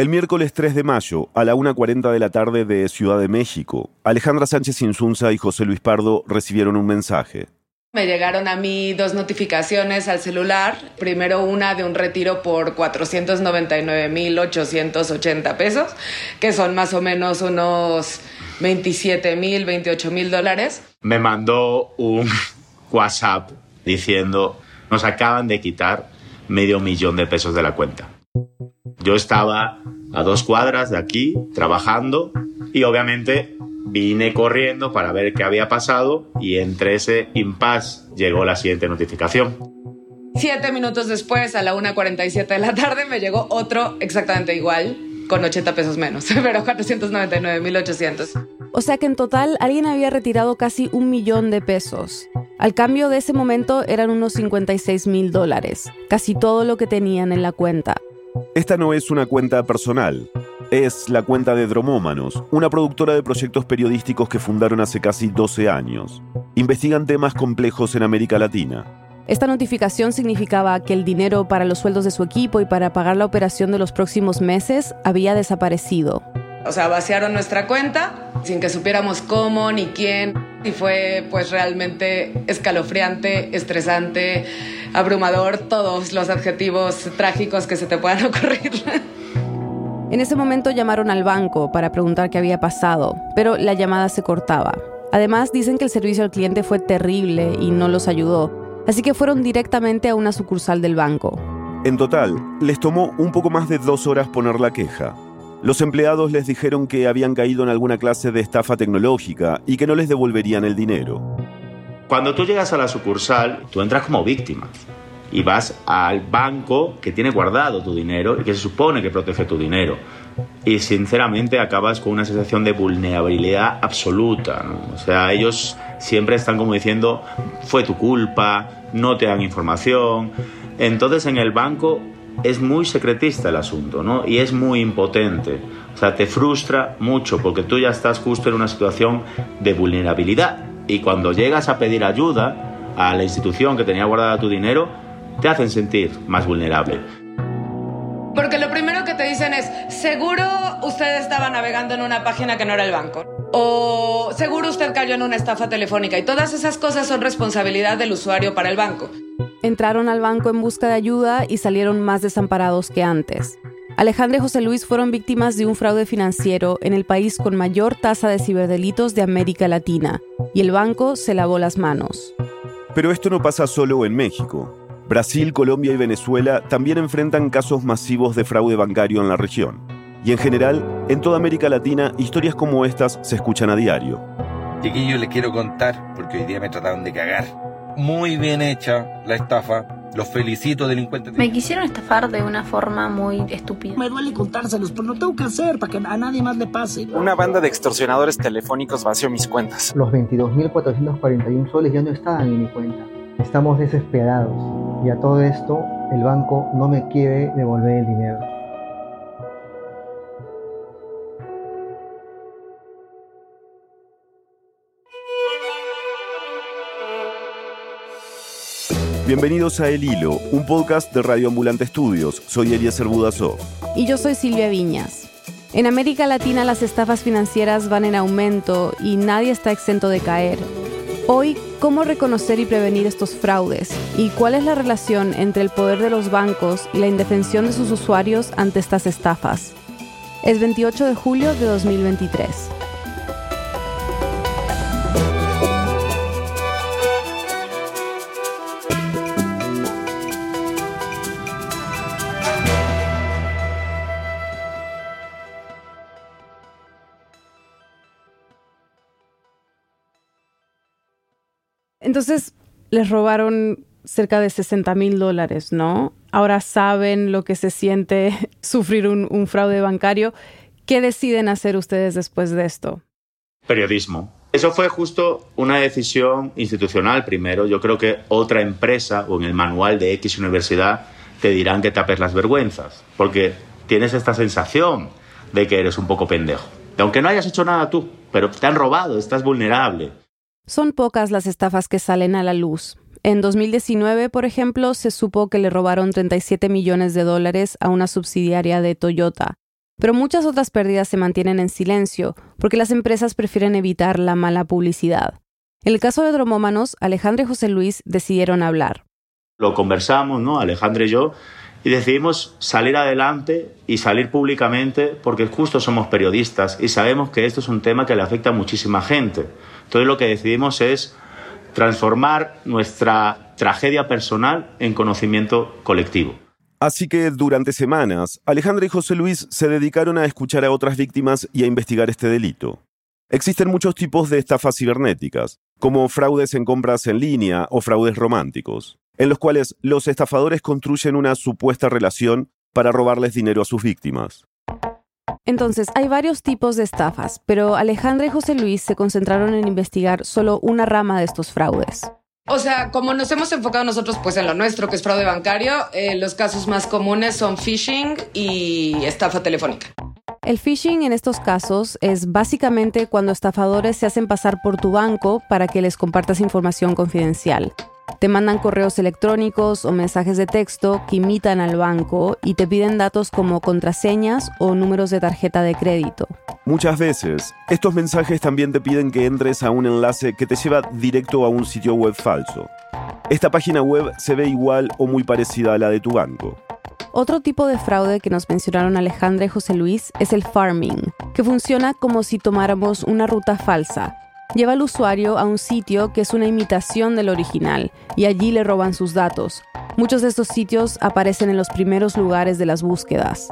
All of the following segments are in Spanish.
El miércoles 3 de mayo, a la 1.40 de la tarde de Ciudad de México, Alejandra Sánchez Insunza y José Luis Pardo recibieron un mensaje. Me llegaron a mí dos notificaciones al celular. Primero una de un retiro por 499.880 pesos, que son más o menos unos 27.000, 28.000 dólares. Me mandó un WhatsApp diciendo, nos acaban de quitar medio millón de pesos de la cuenta. Yo estaba a dos cuadras de aquí trabajando y obviamente vine corriendo para ver qué había pasado y entre ese impasse llegó la siguiente notificación. Siete minutos después, a la 1.47 de la tarde, me llegó otro exactamente igual, con 80 pesos menos, pero 499.800. O sea que en total alguien había retirado casi un millón de pesos. Al cambio de ese momento eran unos 56 mil dólares, casi todo lo que tenían en la cuenta. Esta no es una cuenta personal, es la cuenta de Dromómanos, una productora de proyectos periodísticos que fundaron hace casi 12 años. Investigan temas complejos en América Latina. Esta notificación significaba que el dinero para los sueldos de su equipo y para pagar la operación de los próximos meses había desaparecido. O sea, vaciaron nuestra cuenta sin que supiéramos cómo ni quién. Y fue pues realmente escalofriante, estresante, abrumador, todos los adjetivos trágicos que se te puedan ocurrir. En ese momento llamaron al banco para preguntar qué había pasado, pero la llamada se cortaba. Además, dicen que el servicio al cliente fue terrible y no los ayudó, así que fueron directamente a una sucursal del banco. En total, les tomó un poco más de dos horas poner la queja. Los empleados les dijeron que habían caído en alguna clase de estafa tecnológica y que no les devolverían el dinero. Cuando tú llegas a la sucursal, tú entras como víctima y vas al banco que tiene guardado tu dinero y que se supone que protege tu dinero. Y sinceramente acabas con una sensación de vulnerabilidad absoluta. O sea, ellos siempre están como diciendo, fue tu culpa, no te dan información. Entonces en el banco es muy secretista el asunto, ¿no? Y es muy impotente. O sea, te frustra mucho porque tú ya estás justo en una situación de vulnerabilidad. Y cuando llegas a pedir ayuda a la institución que tenía guardada tu dinero, te hacen sentir más vulnerable. Porque lo primero que te dicen es, seguro usted estaba navegando en una página que no era el banco. O seguro usted cayó en una estafa telefónica. Y todas esas cosas son responsabilidad del usuario para el banco. Entraron al banco en busca de ayuda y salieron más desamparados que antes. Alejandra y José Luis fueron víctimas de un fraude financiero en el país con mayor tasa de ciberdelitos de América Latina, y el banco se lavó las manos. Pero esto no pasa solo en México. Brasil, Colombia y Venezuela también enfrentan casos masivos de fraude bancario en la región. Y en general, en toda América Latina, historias como estas se escuchan a diario. Chiquillo, les quiero contar, porque hoy día me trataron de cagar. Muy bien hecha la estafa. Los felicito, delincuentes. Me quisieron estafar de una forma muy estúpida. Me duele contárselos, pero lo tengo que hacer para que a nadie más le pase. Una banda de extorsionadores telefónicos vació mis cuentas. Los 22.441 soles ya no estaban en mi cuenta. Estamos desesperados y a todo esto el banco no me quiere devolver el dinero. Bienvenidos a El Hilo, un podcast de Radio Ambulante Estudios. Soy Eliezer Budasov. Y yo soy Silvia Viñas. En América Latina las estafas financieras van en aumento y nadie está exento de caer. Hoy, ¿cómo reconocer y prevenir estos fraudes? ¿Y cuál es la relación entre el poder de los bancos y la indefensión de sus usuarios ante estas estafas? Es 28 de julio de 2023. Entonces, les robaron cerca de 60 mil dólares, ¿no? Ahora saben lo que se siente sufrir un, un, fraude bancario. ¿Qué deciden hacer ustedes después de esto? Periodismo. Eso fue justo una decisión institucional primero. Yo creo que otra empresa o en el manual de X universidad te dirán que tapes las vergüenzas, porque tienes esta sensación de que eres un poco pendejo. Aunque no hayas hecho nada tú, pero te han robado, estás vulnerable. Son pocas las estafas que salen a la luz. En 2019, por ejemplo, se supo que le robaron 37 millones de dólares a una subsidiaria de Toyota. Pero muchas otras pérdidas se mantienen en silencio porque las empresas prefieren evitar la mala publicidad. En el caso de Dromómanos, Alejandro y José Luis decidieron hablar. Lo conversamos, ¿no? Alejandro y yo, y decidimos salir adelante y salir públicamente porque justo somos periodistas y sabemos que esto es un tema que le afecta a muchísima gente. Entonces lo que decidimos es transformar nuestra tragedia personal en conocimiento colectivo. Así que durante semanas, Alejandra y José Luis se dedicaron a escuchar a otras víctimas y a investigar este delito. Existen muchos tipos de estafas cibernéticas, como fraudes en compras en línea o fraudes románticos, en los cuales los estafadores construyen una supuesta relación para robarles dinero a sus víctimas. Entonces, hay varios tipos de estafas, pero Alejandra y José Luis se concentraron en investigar solo una rama de estos fraudes. O sea, como nos hemos enfocado nosotros pues en lo nuestro, que es fraude bancario, eh, los casos más comunes son phishing y estafa telefónica. El phishing en estos casos es básicamente cuando estafadores se hacen pasar por tu banco para que les compartas información confidencial. Te mandan correos electrónicos o mensajes de texto que imitan al banco y te piden datos como contraseñas o números de tarjeta de crédito. Muchas veces, estos mensajes también te piden que entres a un enlace que te lleva directo a un sitio web falso. Esta página web se ve igual o muy parecida a la de tu banco. Otro tipo de fraude que nos mencionaron Alejandra y José Luis es el farming, que funciona como si tomáramos una ruta falsa lleva al usuario a un sitio que es una imitación del original y allí le roban sus datos. Muchos de estos sitios aparecen en los primeros lugares de las búsquedas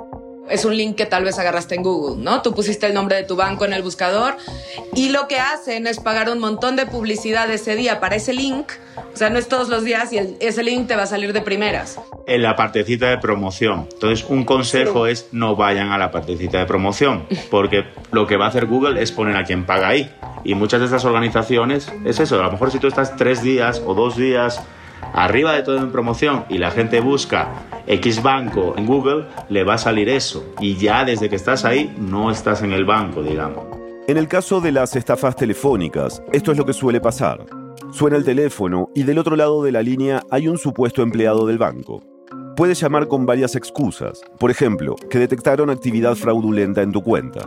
es un link que tal vez agarraste en Google, ¿no? Tú pusiste el nombre de tu banco en el buscador y lo que hacen es pagar un montón de publicidad ese día para ese link. O sea, no es todos los días y ese link te va a salir de primeras. En la partecita de promoción. Entonces, un consejo es no vayan a la partecita de promoción, porque lo que va a hacer Google es poner a quien paga ahí. Y muchas de estas organizaciones es eso. A lo mejor si tú estás tres días o dos días arriba de todo en promoción y la gente busca X banco en Google, le va a salir eso. Y ya desde que estás ahí, no estás en el banco, digamos. En el caso de las estafas telefónicas, esto es lo que suele pasar. Suena el teléfono y del otro lado de la línea hay un supuesto empleado del banco. Puede llamar con varias excusas, por ejemplo, que detectaron actividad fraudulenta en tu cuenta.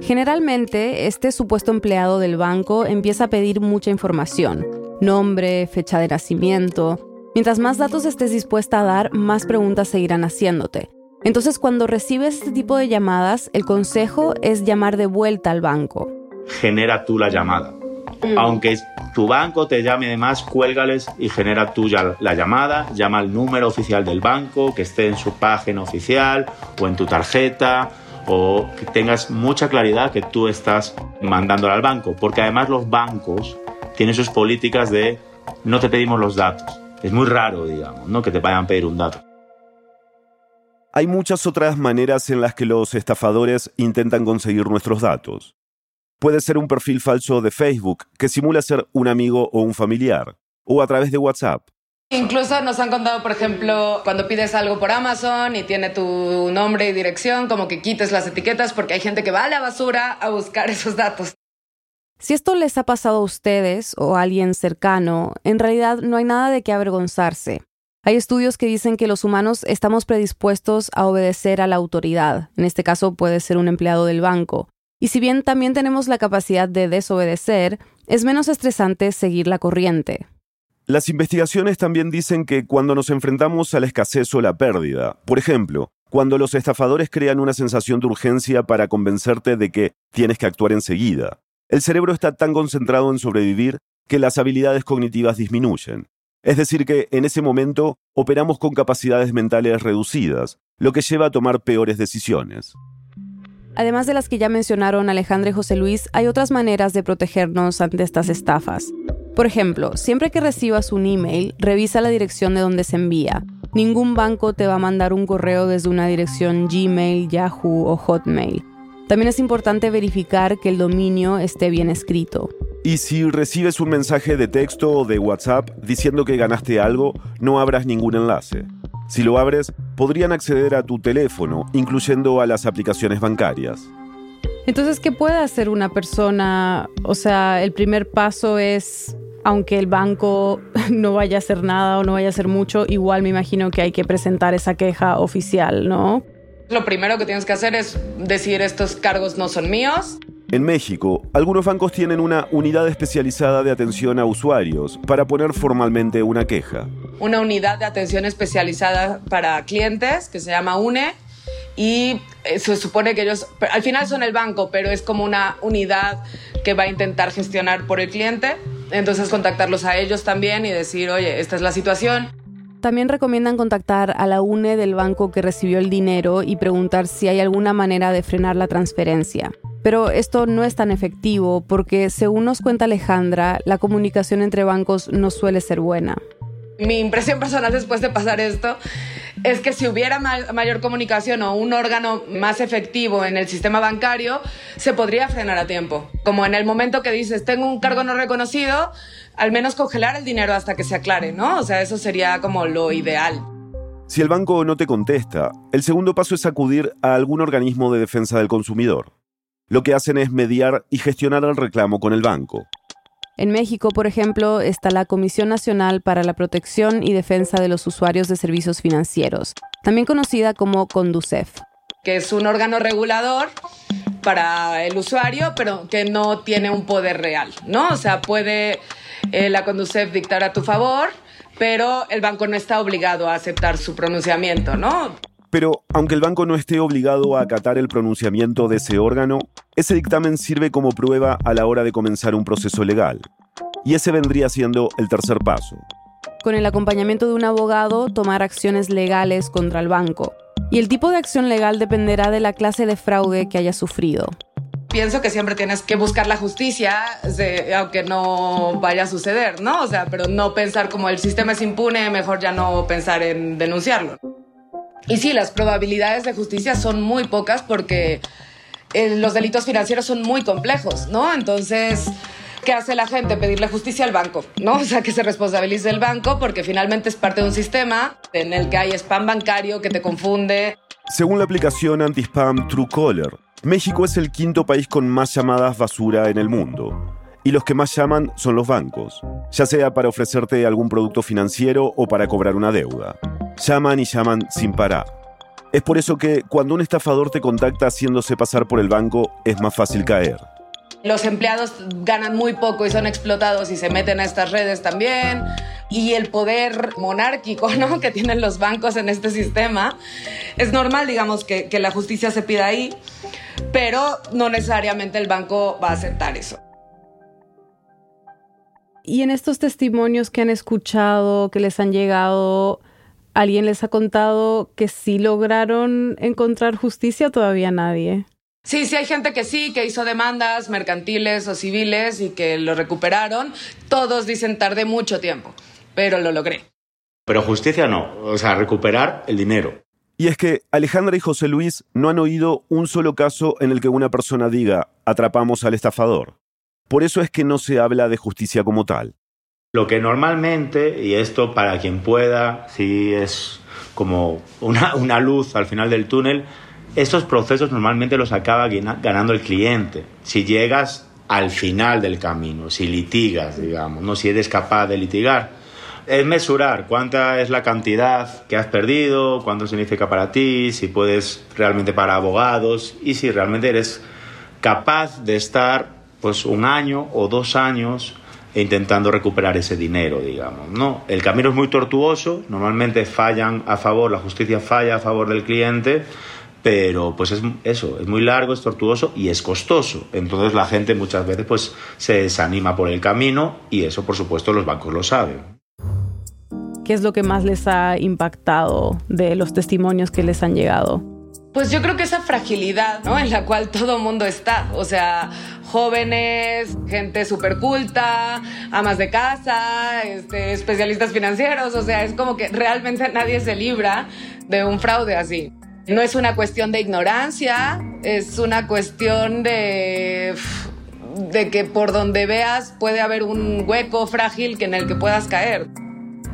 Generalmente, este supuesto empleado del banco empieza a pedir mucha información, nombre, fecha de nacimiento. Mientras más datos estés dispuesta a dar, más preguntas seguirán haciéndote. Entonces, cuando recibes este tipo de llamadas, el consejo es llamar de vuelta al banco. Genera tú la llamada. Mm. Aunque tu banco te llame además, cuélgales y genera tú ya la llamada, llama al número oficial del banco, que esté en su página oficial o en tu tarjeta, o que tengas mucha claridad que tú estás mandándole al banco, porque además los bancos tiene sus políticas de no te pedimos los datos. Es muy raro, digamos, ¿no? que te vayan a pedir un dato. Hay muchas otras maneras en las que los estafadores intentan conseguir nuestros datos. Puede ser un perfil falso de Facebook que simula ser un amigo o un familiar, o a través de WhatsApp. Incluso nos han contado, por ejemplo, cuando pides algo por Amazon y tiene tu nombre y dirección, como que quites las etiquetas porque hay gente que va a la basura a buscar esos datos. Si esto les ha pasado a ustedes o a alguien cercano, en realidad no hay nada de qué avergonzarse. Hay estudios que dicen que los humanos estamos predispuestos a obedecer a la autoridad, en este caso puede ser un empleado del banco. Y si bien también tenemos la capacidad de desobedecer, es menos estresante seguir la corriente. Las investigaciones también dicen que cuando nos enfrentamos a la escasez o la pérdida, por ejemplo, cuando los estafadores crean una sensación de urgencia para convencerte de que tienes que actuar enseguida, el cerebro está tan concentrado en sobrevivir que las habilidades cognitivas disminuyen. Es decir, que en ese momento operamos con capacidades mentales reducidas, lo que lleva a tomar peores decisiones. Además de las que ya mencionaron Alejandro y José Luis, hay otras maneras de protegernos ante estas estafas. Por ejemplo, siempre que recibas un email, revisa la dirección de donde se envía. Ningún banco te va a mandar un correo desde una dirección Gmail, Yahoo o Hotmail. También es importante verificar que el dominio esté bien escrito. Y si recibes un mensaje de texto o de WhatsApp diciendo que ganaste algo, no abras ningún enlace. Si lo abres, podrían acceder a tu teléfono, incluyendo a las aplicaciones bancarias. Entonces, ¿qué puede hacer una persona? O sea, el primer paso es, aunque el banco no vaya a hacer nada o no vaya a hacer mucho, igual me imagino que hay que presentar esa queja oficial, ¿no? Lo primero que tienes que hacer es decir estos cargos no son míos. En México, algunos bancos tienen una unidad especializada de atención a usuarios para poner formalmente una queja. Una unidad de atención especializada para clientes que se llama UNE y eh, se supone que ellos, al final son el banco, pero es como una unidad que va a intentar gestionar por el cliente. Entonces contactarlos a ellos también y decir, oye, esta es la situación. También recomiendan contactar a la UNE del banco que recibió el dinero y preguntar si hay alguna manera de frenar la transferencia. Pero esto no es tan efectivo porque, según nos cuenta Alejandra, la comunicación entre bancos no suele ser buena. Mi impresión personal después de pasar esto es que si hubiera mayor comunicación o un órgano más efectivo en el sistema bancario, se podría frenar a tiempo. Como en el momento que dices, tengo un cargo no reconocido, al menos congelar el dinero hasta que se aclare, ¿no? O sea, eso sería como lo ideal. Si el banco no te contesta, el segundo paso es acudir a algún organismo de defensa del consumidor. Lo que hacen es mediar y gestionar el reclamo con el banco. En México, por ejemplo, está la Comisión Nacional para la Protección y Defensa de los Usuarios de Servicios Financieros, también conocida como CONDUCEF. Que es un órgano regulador para el usuario, pero que no tiene un poder real, ¿no? O sea, puede eh, la CONDUCEF dictar a tu favor, pero el banco no está obligado a aceptar su pronunciamiento, ¿no? Pero aunque el banco no esté obligado a acatar el pronunciamiento de ese órgano, ese dictamen sirve como prueba a la hora de comenzar un proceso legal. Y ese vendría siendo el tercer paso. Con el acompañamiento de un abogado, tomar acciones legales contra el banco. Y el tipo de acción legal dependerá de la clase de fraude que haya sufrido pienso que siempre tienes que buscar la justicia, aunque no vaya a suceder, ¿no? O sea, pero no pensar como el sistema es impune, mejor ya no pensar en denunciarlo. Y sí, las probabilidades de justicia son muy pocas porque eh, los delitos financieros son muy complejos, ¿no? Entonces, ¿qué hace la gente? Pedirle justicia al banco, ¿no? O sea, que se responsabilice el banco porque finalmente es parte de un sistema en el que hay spam bancario que te confunde. Según la aplicación anti-spam Truecaller, México es el quinto país con más llamadas basura en el mundo. Y los que más llaman son los bancos, ya sea para ofrecerte algún producto financiero o para cobrar una deuda. Llaman y llaman sin parar. Es por eso que cuando un estafador te contacta haciéndose pasar por el banco, es más fácil caer. Los empleados ganan muy poco y son explotados y se meten a estas redes también. Y el poder monárquico ¿no? que tienen los bancos en este sistema. Es normal, digamos, que, que la justicia se pida ahí, pero no necesariamente el banco va a aceptar eso. Y en estos testimonios que han escuchado, que les han llegado, ¿Alguien les ha contado que sí lograron encontrar justicia todavía nadie? Sí, sí hay gente que sí, que hizo demandas mercantiles o civiles y que lo recuperaron. Todos dicen tardé mucho tiempo, pero lo logré. Pero justicia no, o sea, recuperar el dinero. Y es que Alejandra y José Luis no han oído un solo caso en el que una persona diga, atrapamos al estafador. Por eso es que no se habla de justicia como tal. Lo que normalmente, y esto para quien pueda, si es como una, luz al final del túnel, estos procesos normalmente los acaba ganando el cliente. Si llegas al final del camino, si litigas, digamos, no si eres capaz de litigar. Es mesurar cuánta es la cantidad que has perdido, cuánto significa para ti, si puedes realmente para abogados y si realmente eres capaz de estar pues un año o dos años intentando recuperar ese dinero, digamos. ¿no? El camino es muy tortuoso, normalmente fallan a favor, la justicia falla a favor del cliente, pero pues es eso, es muy largo, es tortuoso y es costoso. Entonces la gente muchas veces pues se desanima por el camino y eso por supuesto los bancos lo saben. ¿Qué es lo que más les ha impactado de los testimonios que les han llegado? Pues yo creo que esa fragilidad, ¿no? En la cual todo mundo está. O sea, jóvenes, gente súper culta, amas de casa, este, especialistas financieros. O sea, es como que realmente nadie se libra de un fraude así. No es una cuestión de ignorancia, es una cuestión de de que por donde veas puede haber un hueco frágil en el que puedas caer.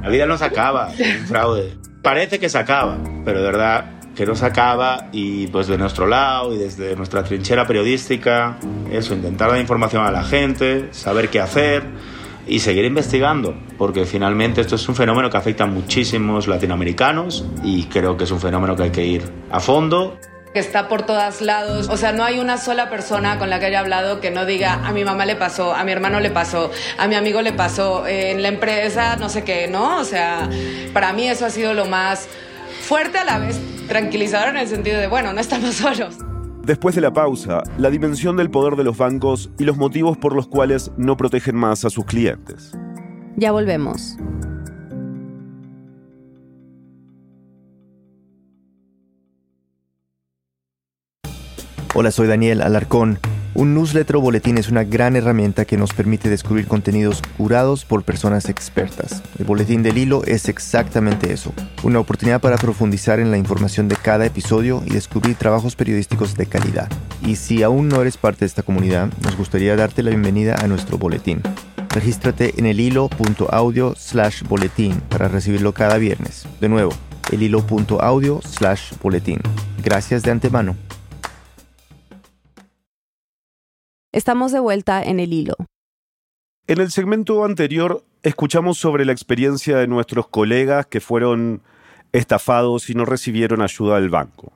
La vida no se acaba, un fraude. Parece que se acaba, pero de verdad que no se acaba y pues de nuestro lado y desde nuestra trinchera periodística, eso, intentar dar información a la gente, saber qué hacer y seguir investigando, porque finalmente esto es un fenómeno que afecta a muchísimos latinoamericanos y creo que es un fenómeno que hay que ir a fondo que está por todos lados. O sea, no hay una sola persona con la que haya hablado que no diga a mi mamá le pasó, a mi hermano le pasó, a mi amigo le pasó, en la empresa no sé qué, ¿no? O sea, para mí eso ha sido lo más fuerte a la vez tranquilizador en el sentido de, bueno, no estamos solos. Después de la pausa, la dimensión del poder de los bancos y los motivos por los cuales no protegen más a sus clientes. Ya volvemos. Hola, soy Daniel Alarcón. Un newsletter o boletín es una gran herramienta que nos permite descubrir contenidos curados por personas expertas. El boletín del hilo es exactamente eso, una oportunidad para profundizar en la información de cada episodio y descubrir trabajos periodísticos de calidad. Y si aún no eres parte de esta comunidad, nos gustaría darte la bienvenida a nuestro boletín. Regístrate en el hilo.audio slash boletín para recibirlo cada viernes. De nuevo, el hilo.audio slash boletín. Gracias de antemano. Estamos de vuelta en el hilo. En el segmento anterior escuchamos sobre la experiencia de nuestros colegas que fueron estafados y no recibieron ayuda del banco.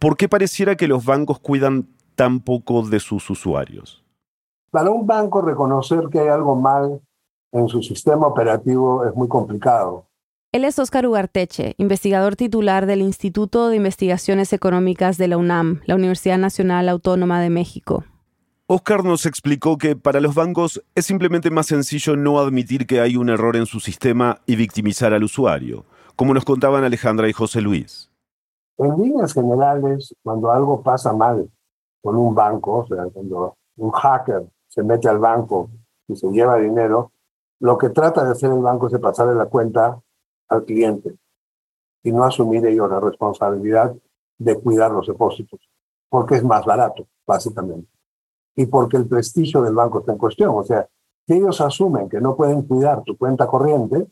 ¿Por qué pareciera que los bancos cuidan tan poco de sus usuarios? Para un banco reconocer que hay algo mal en su sistema operativo es muy complicado. Él es Óscar Ugarteche, investigador titular del Instituto de Investigaciones Económicas de la UNAM, la Universidad Nacional Autónoma de México. Oscar nos explicó que para los bancos es simplemente más sencillo no admitir que hay un error en su sistema y victimizar al usuario, como nos contaban Alejandra y José Luis. En líneas generales, cuando algo pasa mal con un banco, o sea, cuando un hacker se mete al banco y se lleva dinero, lo que trata de hacer el banco es pasarle la cuenta al cliente y no asumir ellos la responsabilidad de cuidar los depósitos, porque es más barato, básicamente y porque el prestigio del banco está en cuestión. O sea, si ellos asumen que no pueden cuidar tu cuenta corriente,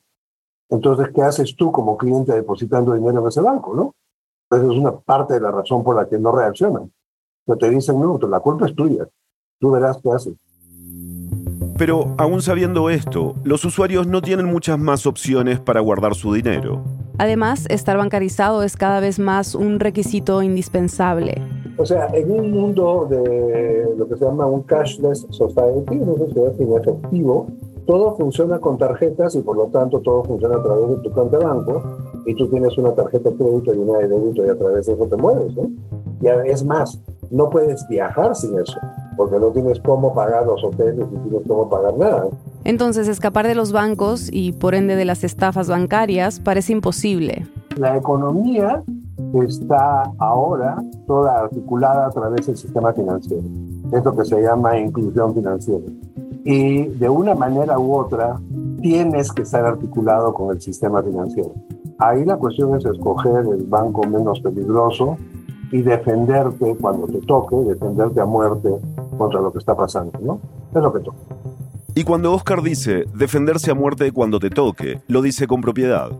entonces, ¿qué haces tú como cliente depositando dinero en ese banco, no? Esa es una parte de la razón por la que no reaccionan. Que te dicen, no, la culpa es tuya. Tú verás qué haces. Pero aún sabiendo esto, los usuarios no tienen muchas más opciones para guardar su dinero. Además, estar bancarizado es cada vez más un requisito indispensable. O sea, en un mundo de lo que se llama un cashless society, una sociedad sin efectivo, todo funciona con tarjetas y por lo tanto todo funciona a través de tu cuenta de banco y tú tienes una tarjeta de crédito y una de débito y a través de eso te mueves. ¿no? Y es más, no puedes viajar sin eso porque no tienes cómo pagar los hoteles y tienes cómo pagar nada. Entonces, escapar de los bancos y por ende de las estafas bancarias parece imposible. La economía está ahora toda articulada a través del sistema financiero. Es lo que se llama inclusión financiera. Y de una manera u otra, tienes que estar articulado con el sistema financiero. Ahí la cuestión es escoger el banco menos peligroso y defenderte cuando te toque, defenderte a muerte contra lo que está pasando, ¿no? Es lo que toca. Y cuando Oscar dice defenderse a muerte cuando te toque, lo dice con propiedad.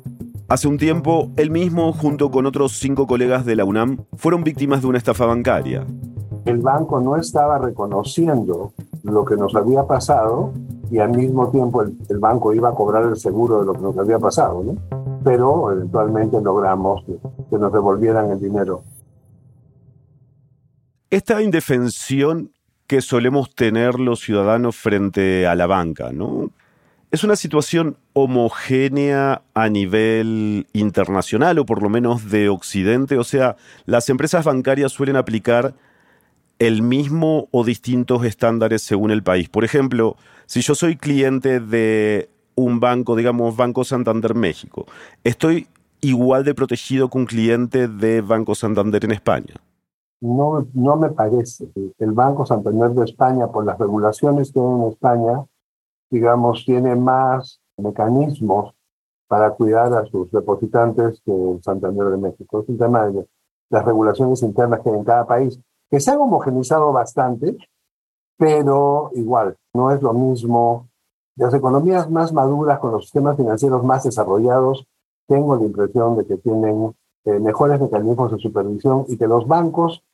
Hace un tiempo, él mismo, junto con otros cinco colegas de la UNAM, fueron víctimas de una estafa bancaria. El banco no estaba reconociendo lo que nos había pasado y al mismo tiempo el, banco iba a cobrar el seguro de lo que nos había pasado, ¿no? Pero eventualmente logramos que nos devolvieran el dinero. Esta indefensión que solemos tener los ciudadanos frente a la banca, ¿no? Es una situación homogénea a nivel internacional o por lo menos de Occidente, o sea, las empresas bancarias suelen aplicar el mismo o distintos estándares según el país. Por ejemplo, si yo soy cliente de un banco, digamos Banco Santander México, ¿estoy igual de protegido que un cliente de Banco Santander en España? no, no me parece. El Banco Santander de España, por las regulaciones que hay en España, digamos, tiene más mecanismos para cuidar a sus depositantes que Santander de México. Es un tema de las regulaciones internas que hay en cada país, que se han homogenizado bastante, pero igual, no es lo mismo. Las economías más maduras, con los sistemas financieros más desarrollados, tengo la impresión de que tienen eh, mejores mecanismos de supervisión y que los bancos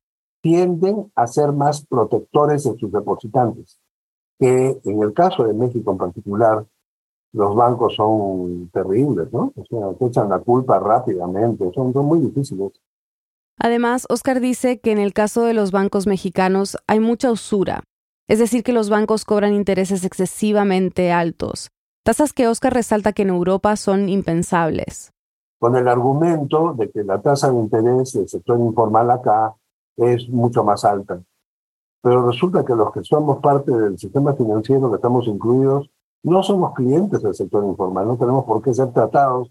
tienden a ser más protectores de sus depositantes. Que en el caso de México en particular, los bancos son terribles, ¿no? O sea, te echan la culpa rápidamente, son, son muy difíciles. Además, Oscar dice que en el caso de los bancos mexicanos hay mucha usura, es decir, que los bancos cobran intereses excesivamente altos, tasas que Oscar resalta que en Europa son impensables. Con el argumento de que la tasa de interés del sector informal acá es mucho más alta. Pero resulta que los que somos parte del sistema financiero, que estamos incluidos, no somos clientes del sector informal, no tenemos por qué ser tratados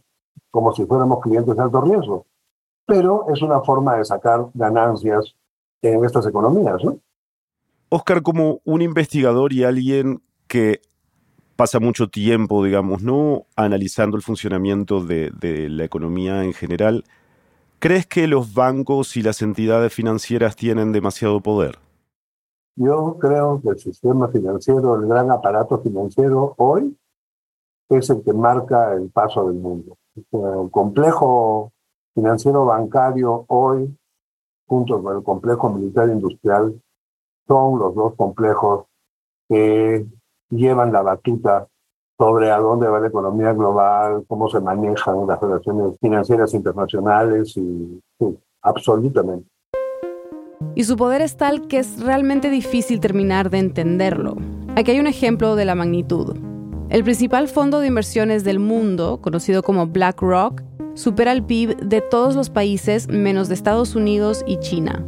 como si fuéramos clientes de alto riesgo. Pero es una forma de sacar ganancias en estas economías, ¿no? Oscar, como un investigador y alguien que pasa mucho tiempo, digamos, ¿no? Analizando el funcionamiento de, de la economía en general, ¿crees que los bancos y las entidades financieras tienen demasiado poder? Yo creo que el sistema financiero, el gran aparato financiero hoy, es el que marca el paso del mundo. El complejo financiero bancario hoy, junto con el complejo militar industrial, son los dos complejos que llevan la batuta sobre a dónde va la economía global, cómo se manejan las relaciones financieras internacionales y sí, absolutamente y su poder es tal que es realmente difícil terminar de entenderlo. Aquí hay un ejemplo de la magnitud. El principal fondo de inversiones del mundo, conocido como BlackRock, supera el PIB de todos los países menos de Estados Unidos y China.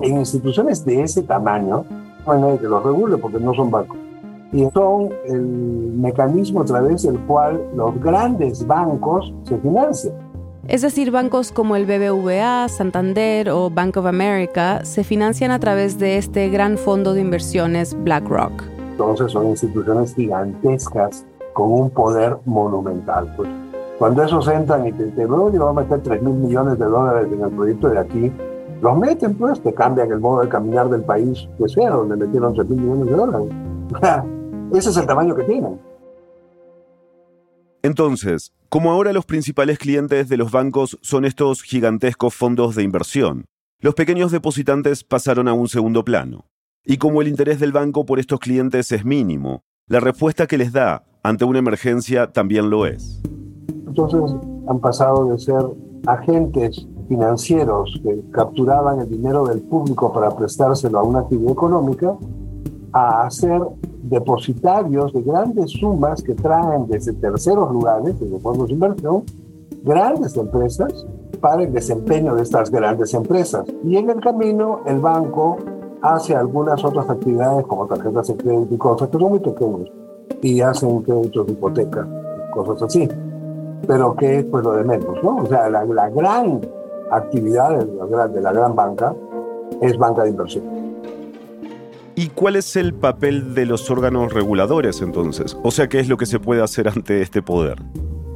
En instituciones de ese tamaño, no hay nadie que los regule porque no son bancos. Y son el mecanismo a través del cual los grandes bancos se financian. Es decir, bancos como el BBVA, Santander o Bank of America se financian a través de este gran fondo de inversiones BlackRock. Entonces son instituciones gigantescas con un poder monumental. Pues. Cuando esos entran y te dicen, yo voy a meter 3 mil millones de dólares en el proyecto de aquí, los meten pues, te cambian el modo de caminar del país que sea, donde metieron 3 mil millones de dólares. Ese es el tamaño que tienen. Entonces, como ahora los principales clientes de los bancos son estos gigantescos fondos de inversión, los pequeños depositantes pasaron a un segundo plano. Y como el interés del banco por estos clientes es mínimo, la respuesta que les da ante una emergencia también lo es. Entonces han pasado de ser agentes financieros que capturaban el dinero del público para prestárselo a una actividad económica a ser depositarios de grandes sumas que traen desde terceros lugares, desde fondos de inversión, grandes empresas para el desempeño de estas grandes empresas. Y en el camino el banco hace algunas otras actividades como tarjetas de crédito y cosas que son muy pequeñas y hacen créditos de hipoteca, cosas así. Pero que es pues lo de menos, ¿no? O sea, la, gran actividad la, de la gran banca es banca de inversión. ¿Y cuál es el papel de los órganos reguladores entonces? O sea, ¿qué es lo que se puede hacer ante este poder?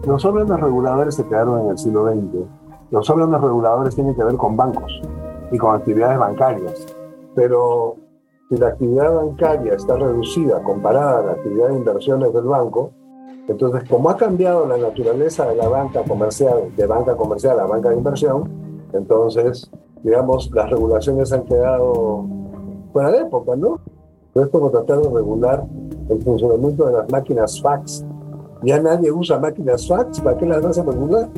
Los órganos reguladores se crearon en el siglo XX. Los órganos reguladores tienen que ver con bancos y con actividades bancarias. Pero si la actividad bancaria está reducida comparada a la actividad de inversiones del banco, entonces como ha cambiado la naturaleza de la banca comercial, de banca comercial a banca de inversión, entonces, digamos, las regulaciones han quedado fuera de época, ¿no? es como tratar de regular el funcionamiento de las máquinas fax. Ya nadie usa máquinas fax, ¿para qué las vas a regular?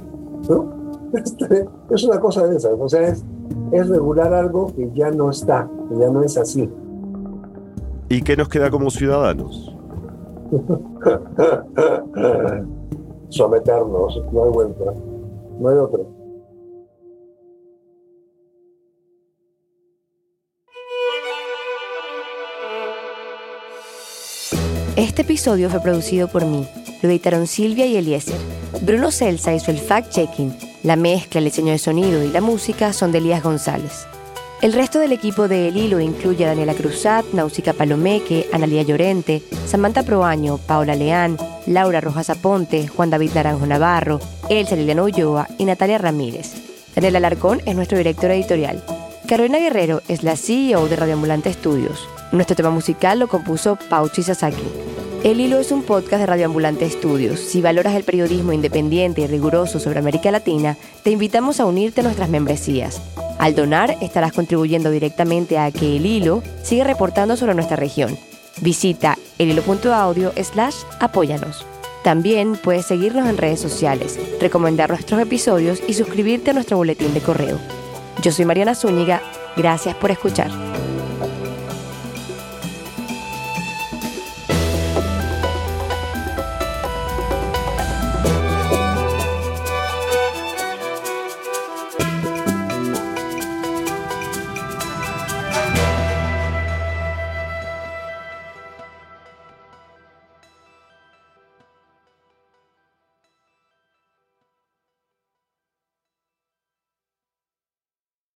¿No? Este, es una cosa de esas, o sea, es, es regular algo que ya no está, que ya no es así. ¿Y qué nos queda como ciudadanos? Someternos, no hay vuelta, no hay otra. Este episodio fue producido por mí. Lo editaron Silvia y Eliezer. Bruno Celsa hizo el fact-checking. La mezcla, el diseño de sonido y la música son de Elías González. El resto del equipo de El Hilo incluye a Daniela Cruzat, Náusica Palomeque, Analía Llorente, Samantha Proaño, Paola Leán, Laura Rojas Aponte, Juan David Naranjo Navarro, Elsa Liliana Ulloa y Natalia Ramírez. Daniela Alarcón es nuestro director editorial. Carolina Guerrero es la CEO de Radioambulante Estudios. Nuestro tema musical lo compuso Pauchi Sasaki. El Hilo es un podcast de Radioambulante Estudios. Si valoras el periodismo independiente y riguroso sobre América Latina, te invitamos a unirte a nuestras membresías. Al donar, estarás contribuyendo directamente a que El Hilo siga reportando sobre nuestra región. Visita elhilo.audio slash apóyanos. También puedes seguirnos en redes sociales, recomendar nuestros episodios y suscribirte a nuestro boletín de correo. Yo soy Mariana Zúñiga, gracias por escuchar.